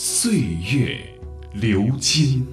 岁月流金。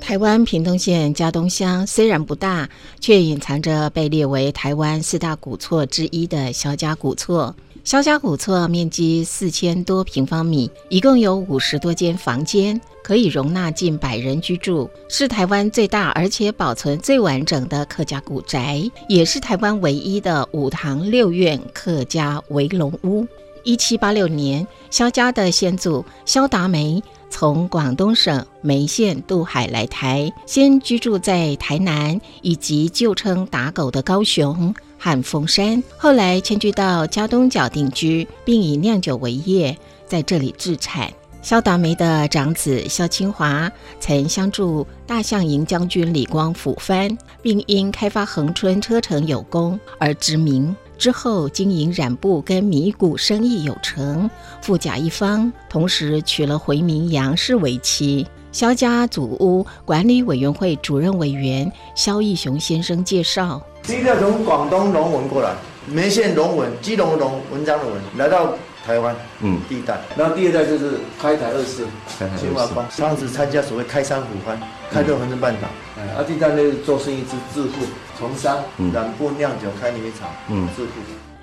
台湾屏东县嘉东乡虽然不大，却隐藏着被列为台湾四大古厝之一的萧家古厝。萧家古厝面积四千多平方米，一共有五十多间房间，可以容纳近百人居住，是台湾最大而且保存最完整的客家古宅，也是台湾唯一的五堂六院客家围龙屋。一七八六年，萧家的先祖萧达梅。从广东省梅县渡海来台，先居住在台南以及旧称打狗的高雄和凤山，后来迁居到嘉东角定居，并以酿酒为业，在这里制产。萧达梅的长子萧清华曾相助大象营将军李光辅藩，并因开发恒春车城有功而知名。之后经营染布跟米谷生意有成，富甲一方，同时娶了回民杨氏为妻。萧家祖屋管理委员会主任委员萧义雄先生介绍：第一个从广东龙文过来，梅县龙文、基隆龙文章的文，来到台湾，嗯，第一代。然后第二代就是开台二世，清华帮，当时参加所谓开山虎番，开拓恒春半岛。嗯啊，第三代是做生意之致富。从商、染布、酿酒、开泥厂，嗯，致富。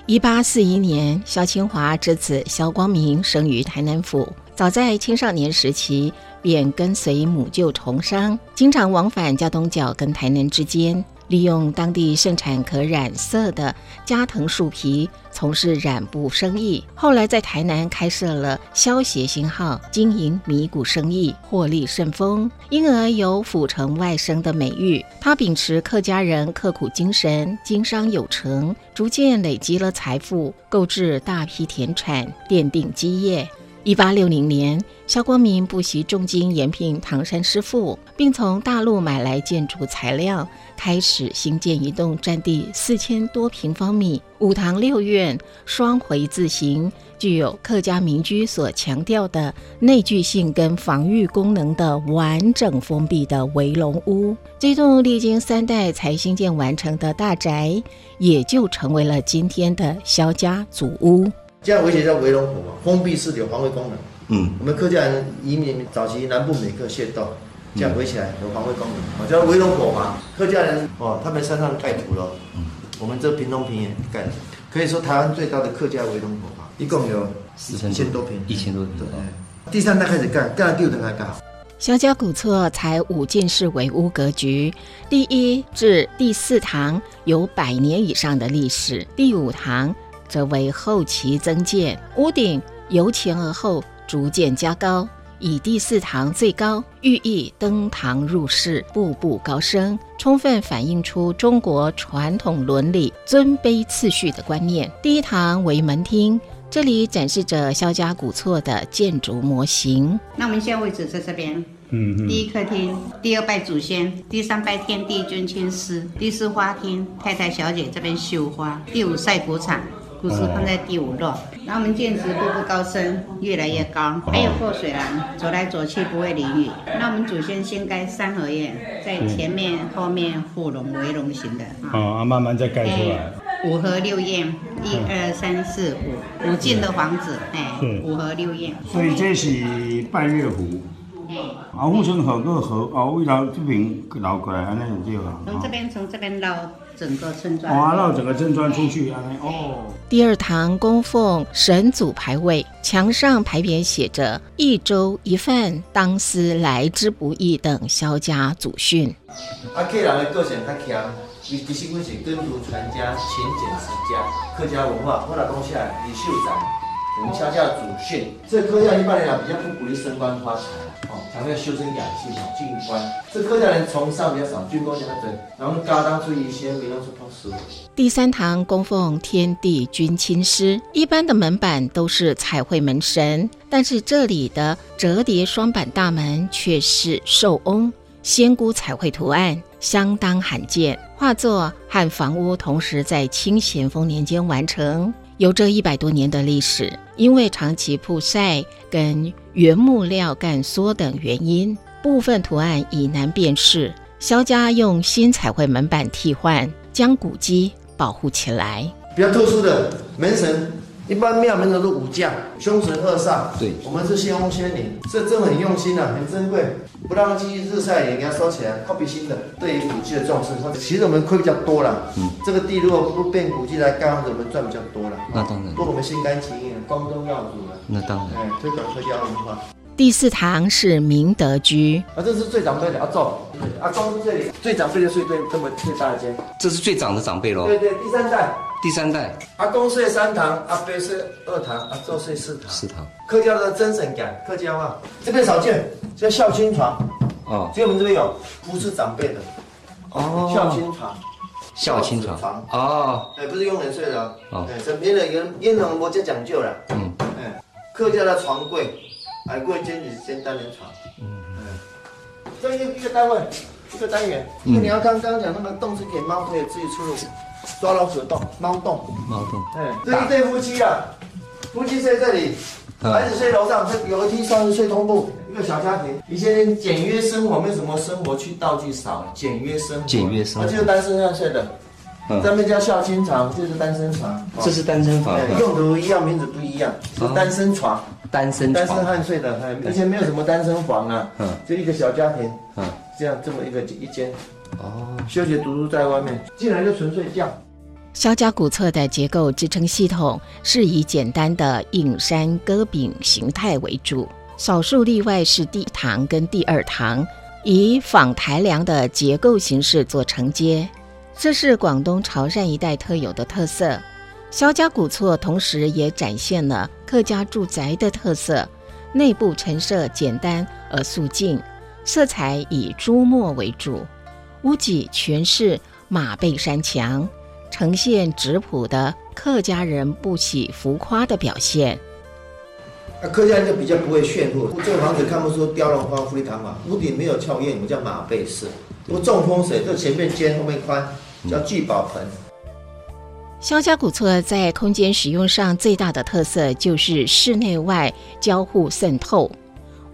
一八四一年，萧清华之子萧光明生于台南府。早在青少年时期，便跟随母舅从商，经常往返嘉东角跟台南之间。利用当地盛产可染色的加藤树皮，从事染布生意。后来在台南开设了消协星号，经营米谷生意，获利甚丰，因而有府城外甥的美誉。他秉持客家人刻苦精神，经商有成，逐渐累积了财富，购置大批田产，奠定基业。一八六零年，萧光明不惜重金延聘唐山师傅，并从大陆买来建筑材料，开始兴建一栋占地四千多平方米、五堂六院、双回字形、具有客家民居所强调的内聚性跟防御功能的完整封闭的围龙屋。这栋历经三代才兴建完成的大宅，也就成为了今天的萧家祖屋。这样围起来叫围龙屋嘛，封闭式有防卫功能。嗯，我们客家人移民早期南部美克械斗，这样围起来有防卫功能，叫围龙火嘛。客家人哦，他们山上盖土了，嗯，我们这平东平原盖的，可以说台湾最大的客家围龙火嘛，一共有四千多平，一千多平。对，第三代开始盖，盖到第五代还盖好。萧家古厝才五进式围屋格局，第一至第四堂有百年以上的历史，第五堂。则为后期增建，屋顶由前而后逐渐加高，以第四堂最高，寓意登堂入室，步步高升，充分反映出中国传统伦理尊卑次序的观念。第一堂为门厅，这里展示着萧家古厝的建筑模型。那我们现在位置在这边，嗯，第一客厅，第二拜祖先，第三拜天地君亲师，第四花厅，太太小姐这边绣花，第五晒谷场。故事放在第五落，然后我们建筑步步高升，越来越高，还有过水廊，走来走去不会淋雨。那我们祖先先盖三合院，在前面、后面护龙围龙型的，啊，慢慢再盖出来。五合六院，一二三四五，五进的房子，哎，五合六院。所以这是半月湖。啊，富村河个河，啊，为了这边绕过来，安尼就对了。从这边，从这边绕整个村庄。哦，绕整个村庄出去，安尼哦。第二堂供奉神祖牌位，墙上牌匾写着“一粥一饭，当思来之不易”等萧家祖训。啊，客人的个性较强，伊其实阮是根图传家，勤俭持家，客家文化，我来讲起来，李秀才。我们家的祖训。这科教一般来讲比较不鼓励升官发财哦，强调修身养性、进官。这科教人崇尚比较少，军功比较多，然后家当出一些，比方说破师。第三堂供奉天地君亲师，一般的门板都是彩绘门神，但是这里的折叠双板大门却是寿翁仙姑彩绘图案，相当罕见。画作和房屋同时在清咸丰年间完成，有着一百多年的历史。因为长期曝晒跟原木料干缩等原因，部分图案已难辨识。肖家用新彩绘门板替换，将古迹保护起来。比较特殊的门神。一般庙门都是武将，凶神恶煞。对，我们是仙翁仙灵，这真很用心啊，很珍贵，不让它积日晒也给它收起来，靠比心的。对于古迹的重视，其实我们亏比较多了。嗯，这个地如果不变古迹来干，我们赚比较多了。那当然，多我们心甘情愿，光宗耀祖了。那当然，哎，推广客家文化。第四堂是明德居，啊，这是最长辈的阿祖，阿公是这里。最长辈的睡对这么最大的间，这是最长的长辈喽。对对，第三代，第三代，阿公睡三堂，阿伯睡二堂，阿祖睡四堂。四堂，客家的真神感，客家话这边少见，叫孝亲床，哦，只有我们这边有，不是长辈的，哦，孝亲床，孝亲床，哦，哎，不是佣人睡的哦，哎，身边的人佣人我就讲究了，嗯，哎，客家的床柜。矮柜间是先单人床，嗯。嗯，这一一个单位，一个单元。因为你要刚刚讲那个洞是给猫可以自己出入，抓老鼠的洞，猫洞。猫洞。哎，这一对夫妻啊，夫妻睡这里，孩子睡楼上，这有一梯上是睡通铺，一个小家庭。以前简约生活，没什么生活去道具少，简约生活。简约生活。这就是单身汉睡的，咱们叫孝亲床，这是单身床。这是单身房。用途一样，名字不一样，是单身床。单身单身汉睡的，以前没有什么单身房啊，嗯，就一个小家庭，嗯，这样这么一个一间，哦，休息读书在外面，进来就纯睡觉。萧家古厝的结构支撑系统是以简单的硬山戈饼形态为主，少数例外是第一堂跟第二堂以仿台梁的结构形式做承接，这是广东潮汕一带特有的特色。萧家古厝同时也展现了客家住宅的特色，内部陈设简单而素净，色彩以朱墨为主，屋脊全是马背山墙，呈现质朴的客家人不喜浮夸的表现。那客家人就比较不会炫富，这个房子看不出雕龙花、富丽堂皇，屋顶没有翘檐，我们叫马背式，不重风水，就前面尖后面宽，叫聚宝盆。肖家古厝在空间使用上最大的特色就是室内外交互渗透。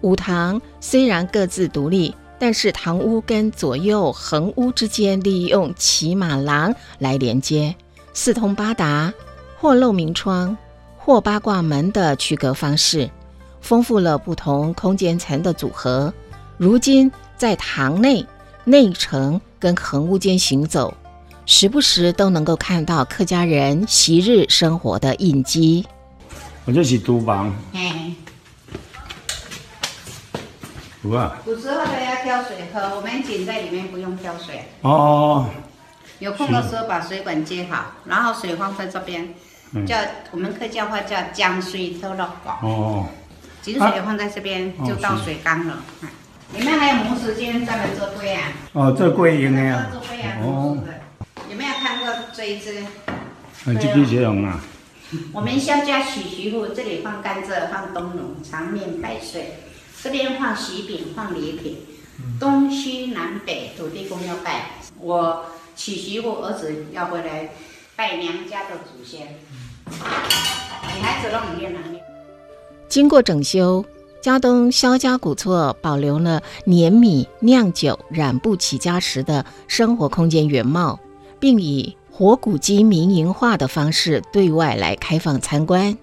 五堂虽然各自独立，但是堂屋跟左右横屋之间利用骑马廊来连接，四通八达，或漏明窗，或八卦门的区隔方式，丰富了不同空间层的组合。如今在堂内内城跟横屋间行走。时不时都能够看到客家人昔日生活的印记。我就是厨房。哎。有啊。古时候都要挑水喝，我们井在里面不用挑水。哦。有空的时候把水管接好，然后水放在这边，叫我们客家话叫“江水偷了管”。哦。井水放在这边就倒水缸了。里面还有磨石间专门做龟啊。哦，做柜用的啊。做柜啊。哦。有没有看过这一只？很积极这啊。我们肖家娶媳妇，这里放甘蔗，放冬蓉，长面百岁。这边放喜饼，放礼品。东西南北土地公要拜。我娶媳妇，儿子要回来拜娘家的祖先。女孩子都很练能力。经过整修，胶东萧家古厝保留了碾米、酿酒、染布起家时的生活空间原貌。并以活古迹民营化的方式对外来开放参观。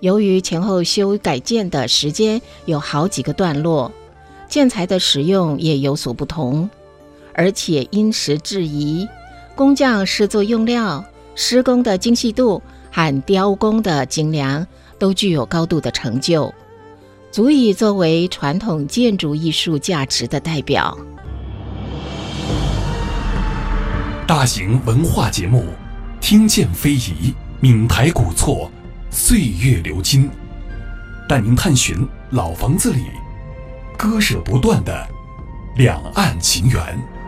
由于前后修改建的时间有好几个段落，建材的使用也有所不同，而且因时制宜，工匠施作用料、施工的精细度和雕工的精良，都具有高度的成就，足以作为传统建筑艺术价值的代表。大型文化节目《听见非遗》，闽台古厝，岁月流金，带您探寻老房子里割舍不断的两岸情缘。